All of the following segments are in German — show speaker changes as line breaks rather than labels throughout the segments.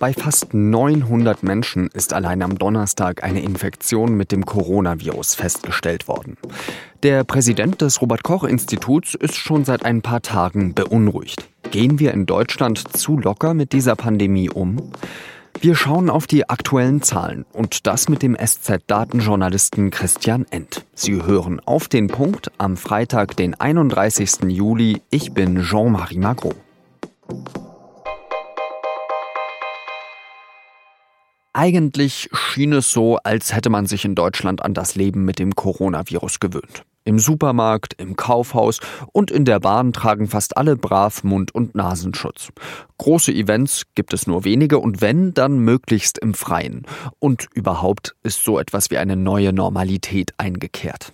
Bei fast 900 Menschen ist allein am Donnerstag eine Infektion mit dem Coronavirus festgestellt worden. Der Präsident des Robert Koch Instituts ist schon seit ein paar Tagen beunruhigt. Gehen wir in Deutschland zu locker mit dieser Pandemie um? Wir schauen auf die aktuellen Zahlen und das mit dem SZ-Datenjournalisten Christian End. Sie hören auf den Punkt am Freitag, den 31. Juli. Ich bin Jean-Marie Magro. Eigentlich schien es so, als hätte man sich in Deutschland an das Leben mit dem Coronavirus gewöhnt. Im Supermarkt, im Kaufhaus und in der Bahn tragen fast alle brav Mund- und Nasenschutz. Große Events gibt es nur wenige und wenn, dann möglichst im Freien. Und überhaupt ist so etwas wie eine neue Normalität eingekehrt.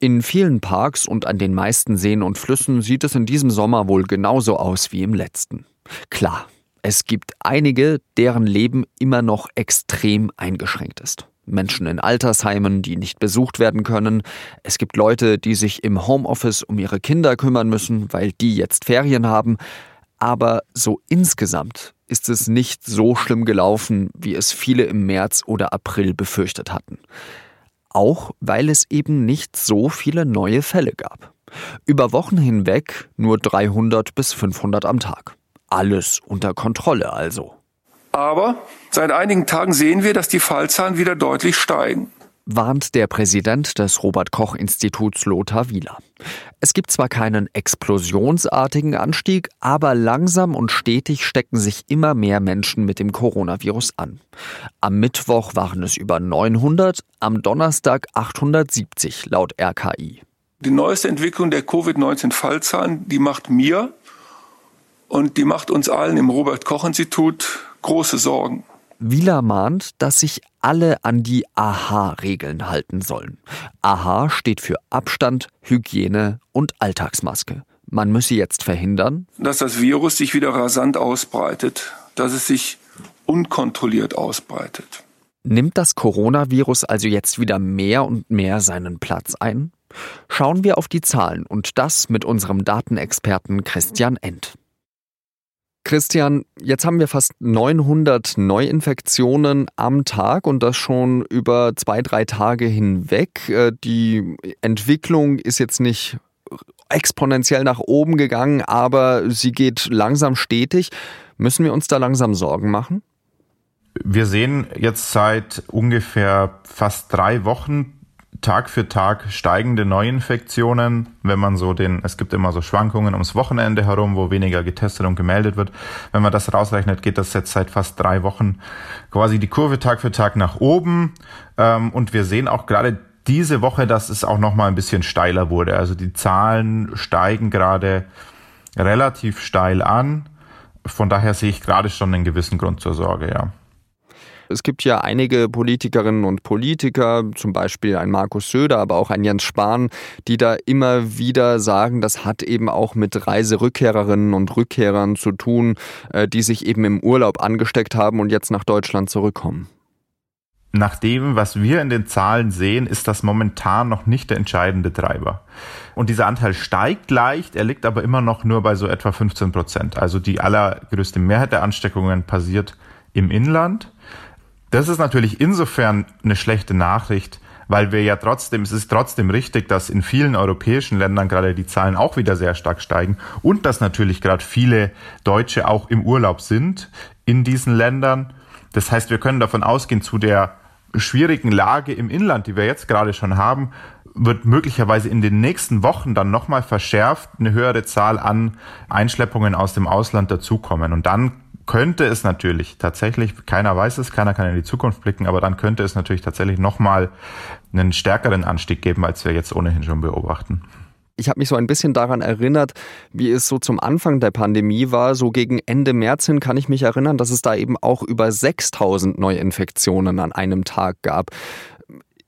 In vielen Parks und an den meisten Seen und Flüssen sieht es in diesem Sommer wohl genauso aus wie im letzten. Klar, es gibt einige, deren Leben immer noch extrem eingeschränkt ist. Menschen in Altersheimen, die nicht besucht werden können. Es gibt Leute, die sich im Homeoffice um ihre Kinder kümmern müssen, weil die jetzt Ferien haben. Aber so insgesamt ist es nicht so schlimm gelaufen, wie es viele im März oder April befürchtet hatten. Auch weil es eben nicht so viele neue Fälle gab. Über Wochen hinweg nur 300 bis 500 am Tag. Alles unter Kontrolle also.
Aber seit einigen Tagen sehen wir, dass die Fallzahlen wieder deutlich steigen
warnt der Präsident des Robert Koch Instituts Lothar Wieler. Es gibt zwar keinen explosionsartigen Anstieg, aber langsam und stetig stecken sich immer mehr Menschen mit dem Coronavirus an. Am Mittwoch waren es über 900, am Donnerstag 870 laut RKI.
Die neueste Entwicklung der Covid-19-Fallzahlen, die macht mir und die macht uns allen im Robert Koch Institut große Sorgen.
Wieler mahnt, dass sich alle an die AHA-Regeln halten sollen. AHA steht für Abstand, Hygiene und Alltagsmaske. Man müsse jetzt verhindern,
dass das Virus sich wieder rasant ausbreitet, dass es sich unkontrolliert ausbreitet.
Nimmt das Coronavirus also jetzt wieder mehr und mehr seinen Platz ein? Schauen wir auf die Zahlen und das mit unserem Datenexperten Christian End. Christian, jetzt haben wir fast 900 Neuinfektionen am Tag und das schon über zwei, drei Tage hinweg. Äh, die Entwicklung ist jetzt nicht exponentiell nach oben gegangen, aber sie geht langsam stetig. Müssen wir uns da langsam Sorgen machen?
Wir sehen jetzt seit ungefähr fast drei Wochen Tag für Tag steigende Neuinfektionen, wenn man so den, es gibt immer so Schwankungen ums Wochenende herum, wo weniger getestet und gemeldet wird. Wenn man das rausrechnet, geht das jetzt seit fast drei Wochen quasi die Kurve Tag für Tag nach oben. Ähm, und wir sehen auch gerade diese Woche, dass es auch nochmal ein bisschen steiler wurde. Also die Zahlen steigen gerade relativ steil an. Von daher sehe ich gerade schon einen gewissen Grund zur Sorge, ja.
Es gibt ja einige Politikerinnen und Politiker, zum Beispiel ein Markus Söder, aber auch ein Jens Spahn, die da immer wieder sagen, das hat eben auch mit Reiserückkehrerinnen und Rückkehrern zu tun, äh, die sich eben im Urlaub angesteckt haben und jetzt nach Deutschland zurückkommen.
Nach dem, was wir in den Zahlen sehen, ist das momentan noch nicht der entscheidende Treiber. Und dieser Anteil steigt leicht, er liegt aber immer noch nur bei so etwa 15 Prozent. Also die allergrößte Mehrheit der Ansteckungen passiert im Inland. Das ist natürlich insofern eine schlechte Nachricht, weil wir ja trotzdem, es ist trotzdem richtig, dass in vielen europäischen Ländern gerade die Zahlen auch wieder sehr stark steigen und dass natürlich gerade viele Deutsche auch im Urlaub sind in diesen Ländern. Das heißt, wir können davon ausgehen, zu der schwierigen Lage im Inland, die wir jetzt gerade schon haben, wird möglicherweise in den nächsten Wochen dann nochmal verschärft eine höhere Zahl an Einschleppungen aus dem Ausland dazukommen. Und dann könnte es natürlich tatsächlich, keiner weiß es, keiner kann in die Zukunft blicken, aber dann könnte es natürlich tatsächlich nochmal einen stärkeren Anstieg geben, als wir jetzt ohnehin schon beobachten.
Ich habe mich so ein bisschen daran erinnert, wie es so zum Anfang der Pandemie war. So gegen Ende März hin kann ich mich erinnern, dass es da eben auch über 6000 Neuinfektionen an einem Tag gab.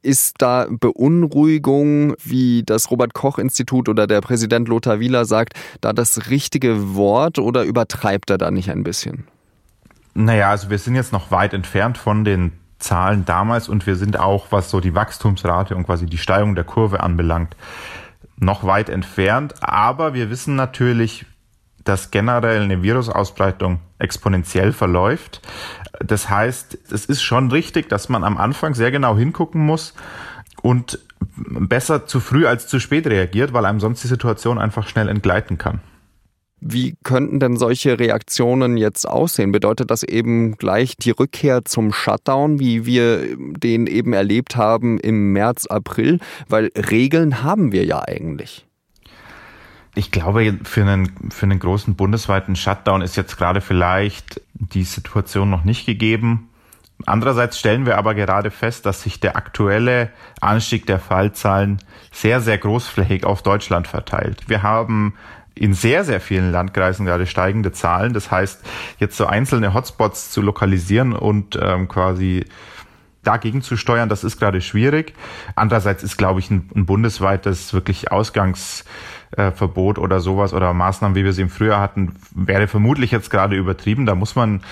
Ist da Beunruhigung, wie das Robert Koch Institut oder der Präsident Lothar Wieler sagt, da das richtige Wort oder übertreibt er da nicht ein bisschen?
Naja, also wir sind jetzt noch weit entfernt von den Zahlen damals und wir sind auch, was so die Wachstumsrate und quasi die Steigung der Kurve anbelangt, noch weit entfernt. Aber wir wissen natürlich, dass generell eine Virusausbreitung exponentiell verläuft. Das heißt, es ist schon richtig, dass man am Anfang sehr genau hingucken muss und besser zu früh als zu spät reagiert, weil einem sonst die Situation einfach schnell entgleiten kann.
Wie könnten denn solche Reaktionen jetzt aussehen? Bedeutet das eben gleich die Rückkehr zum Shutdown, wie wir den eben erlebt haben im März, April? Weil Regeln haben wir ja eigentlich.
Ich glaube, für einen, für einen großen bundesweiten Shutdown ist jetzt gerade vielleicht die Situation noch nicht gegeben. Andererseits stellen wir aber gerade fest, dass sich der aktuelle Anstieg der Fallzahlen sehr, sehr großflächig auf Deutschland verteilt. Wir haben in sehr, sehr vielen Landkreisen gerade steigende Zahlen. Das heißt, jetzt so einzelne Hotspots zu lokalisieren und ähm, quasi dagegen zu steuern, das ist gerade schwierig. Andererseits ist, glaube ich, ein, ein bundesweites wirklich Ausgangsverbot oder sowas oder Maßnahmen, wie wir sie im Frühjahr hatten, wäre vermutlich jetzt gerade übertrieben. Da muss man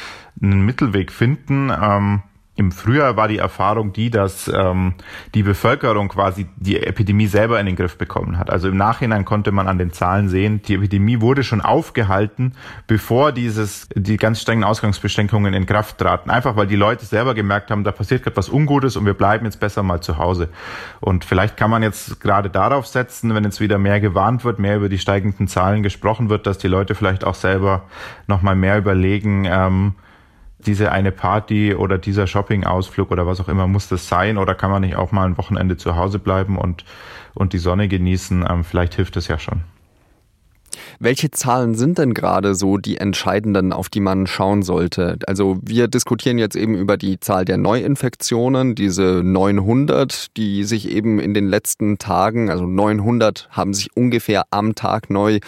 einen Mittelweg finden. Ähm, im Frühjahr war die Erfahrung die, dass ähm, die Bevölkerung quasi die Epidemie selber in den Griff bekommen hat. Also im Nachhinein konnte man an den Zahlen sehen, die Epidemie wurde schon aufgehalten, bevor dieses die ganz strengen Ausgangsbeschränkungen in Kraft traten. Einfach weil die Leute selber gemerkt haben, da passiert gerade was Ungutes und wir bleiben jetzt besser mal zu Hause. Und vielleicht kann man jetzt gerade darauf setzen, wenn jetzt wieder mehr gewarnt wird, mehr über die steigenden Zahlen gesprochen wird, dass die Leute vielleicht auch selber noch mal mehr überlegen. Ähm, diese eine Party oder dieser Shopping-Ausflug oder was auch immer muss das sein oder kann man nicht auch mal ein Wochenende zu Hause bleiben und, und die Sonne genießen? Ähm, vielleicht hilft es ja schon.
Welche Zahlen sind denn gerade so die entscheidenden, auf die man schauen sollte? Also wir diskutieren jetzt eben über die Zahl der Neuinfektionen, diese 900, die sich eben in den letzten Tagen, also 900 haben sich ungefähr am Tag neu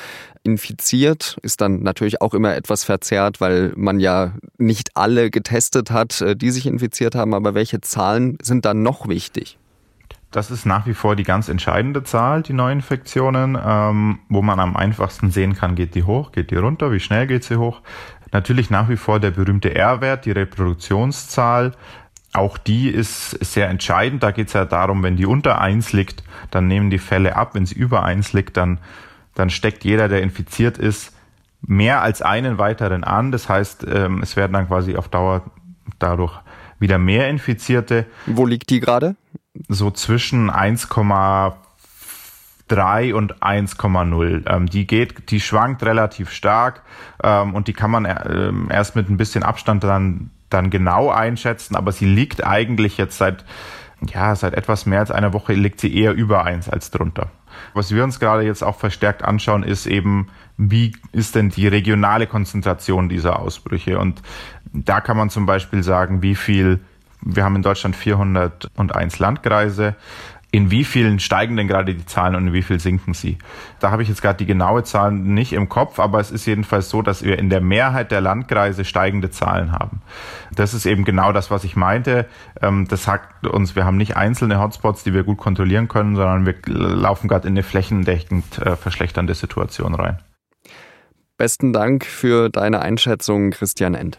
infiziert, ist dann natürlich auch immer etwas verzerrt, weil man ja nicht alle getestet hat, äh, die sich infiziert haben. Aber welche Zahlen sind dann noch wichtig?
Das ist nach wie vor die ganz entscheidende Zahl, die Neuinfektionen, ähm, wo man am einfachsten sehen kann, geht die hoch, geht die runter, wie schnell geht sie hoch. Natürlich nach wie vor der berühmte R-Wert, die Reproduktionszahl. Auch die ist sehr entscheidend. Da geht es ja darum, wenn die unter eins liegt, dann nehmen die Fälle ab. Wenn sie über eins liegt, dann, dann steckt jeder, der infiziert ist, mehr als einen weiteren an. Das heißt, ähm, es werden dann quasi auf Dauer dadurch wieder mehr Infizierte.
Wo liegt die gerade?
So zwischen 1,3 und 1,0. Ähm, die geht, die schwankt relativ stark ähm, und die kann man äh, erst mit ein bisschen Abstand dann, dann genau einschätzen, aber sie liegt eigentlich jetzt seit ja, seit etwas mehr als einer Woche liegt sie eher über eins als drunter. Was wir uns gerade jetzt auch verstärkt anschauen, ist eben, wie ist denn die regionale Konzentration dieser Ausbrüche? Und da kann man zum Beispiel sagen, wie viel wir haben in Deutschland 401 Landkreise. In wie vielen steigen denn gerade die Zahlen und in wie viel sinken sie? Da habe ich jetzt gerade die genaue Zahl nicht im Kopf, aber es ist jedenfalls so, dass wir in der Mehrheit der Landkreise steigende Zahlen haben. Das ist eben genau das, was ich meinte. Ähm, das sagt uns, wir haben nicht einzelne Hotspots, die wir gut kontrollieren können, sondern wir laufen gerade in eine flächendeckend äh, verschlechternde Situation rein.
Besten Dank für deine Einschätzung, Christian End.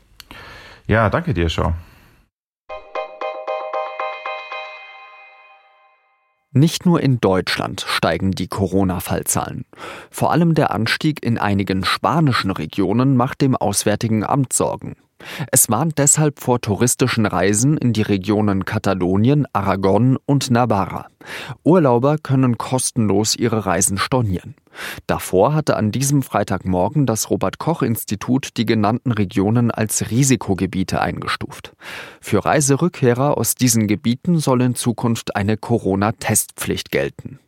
Ja, danke dir, Schau.
Nicht nur in Deutschland steigen die Corona-Fallzahlen. Vor allem der Anstieg in einigen spanischen Regionen macht dem Auswärtigen Amt Sorgen. Es warnt deshalb vor touristischen Reisen in die Regionen Katalonien, Aragon und Navarra. Urlauber können kostenlos ihre Reisen stornieren. Davor hatte an diesem Freitagmorgen das Robert Koch Institut die genannten Regionen als Risikogebiete eingestuft. Für Reiserückkehrer aus diesen Gebieten soll in Zukunft eine Corona-Testpflicht gelten.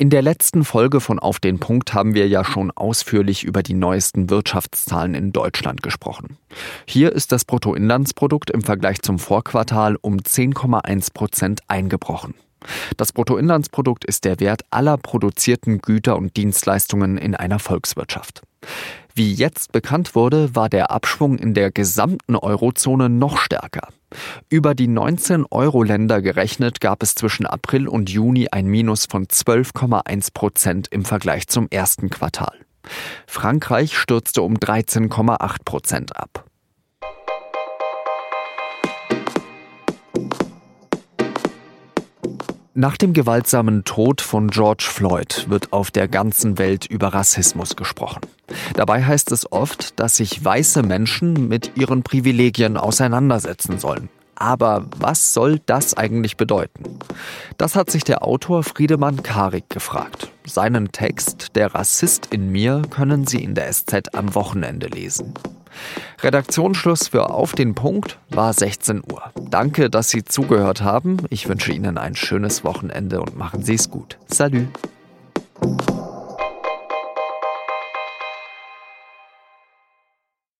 In der letzten Folge von Auf den Punkt haben wir ja schon ausführlich über die neuesten Wirtschaftszahlen in Deutschland gesprochen. Hier ist das Bruttoinlandsprodukt im Vergleich zum Vorquartal um 10,1 Prozent eingebrochen. Das Bruttoinlandsprodukt ist der Wert aller produzierten Güter und Dienstleistungen in einer Volkswirtschaft. Wie jetzt bekannt wurde, war der Abschwung in der gesamten Eurozone noch stärker. Über die 19 Euro-Länder gerechnet gab es zwischen April und Juni ein Minus von 12,1 Prozent im Vergleich zum ersten Quartal. Frankreich stürzte um 13,8 Prozent ab. Nach dem gewaltsamen Tod von George Floyd wird auf der ganzen Welt über Rassismus gesprochen. Dabei heißt es oft, dass sich weiße Menschen mit ihren Privilegien auseinandersetzen sollen. Aber was soll das eigentlich bedeuten? Das hat sich der Autor Friedemann Karik gefragt. Seinen Text Der Rassist in mir können Sie in der SZ am Wochenende lesen. Redaktionsschluss für Auf den Punkt war 16 Uhr. Danke, dass Sie zugehört haben. Ich wünsche Ihnen ein schönes Wochenende und machen Sie es gut. Salü.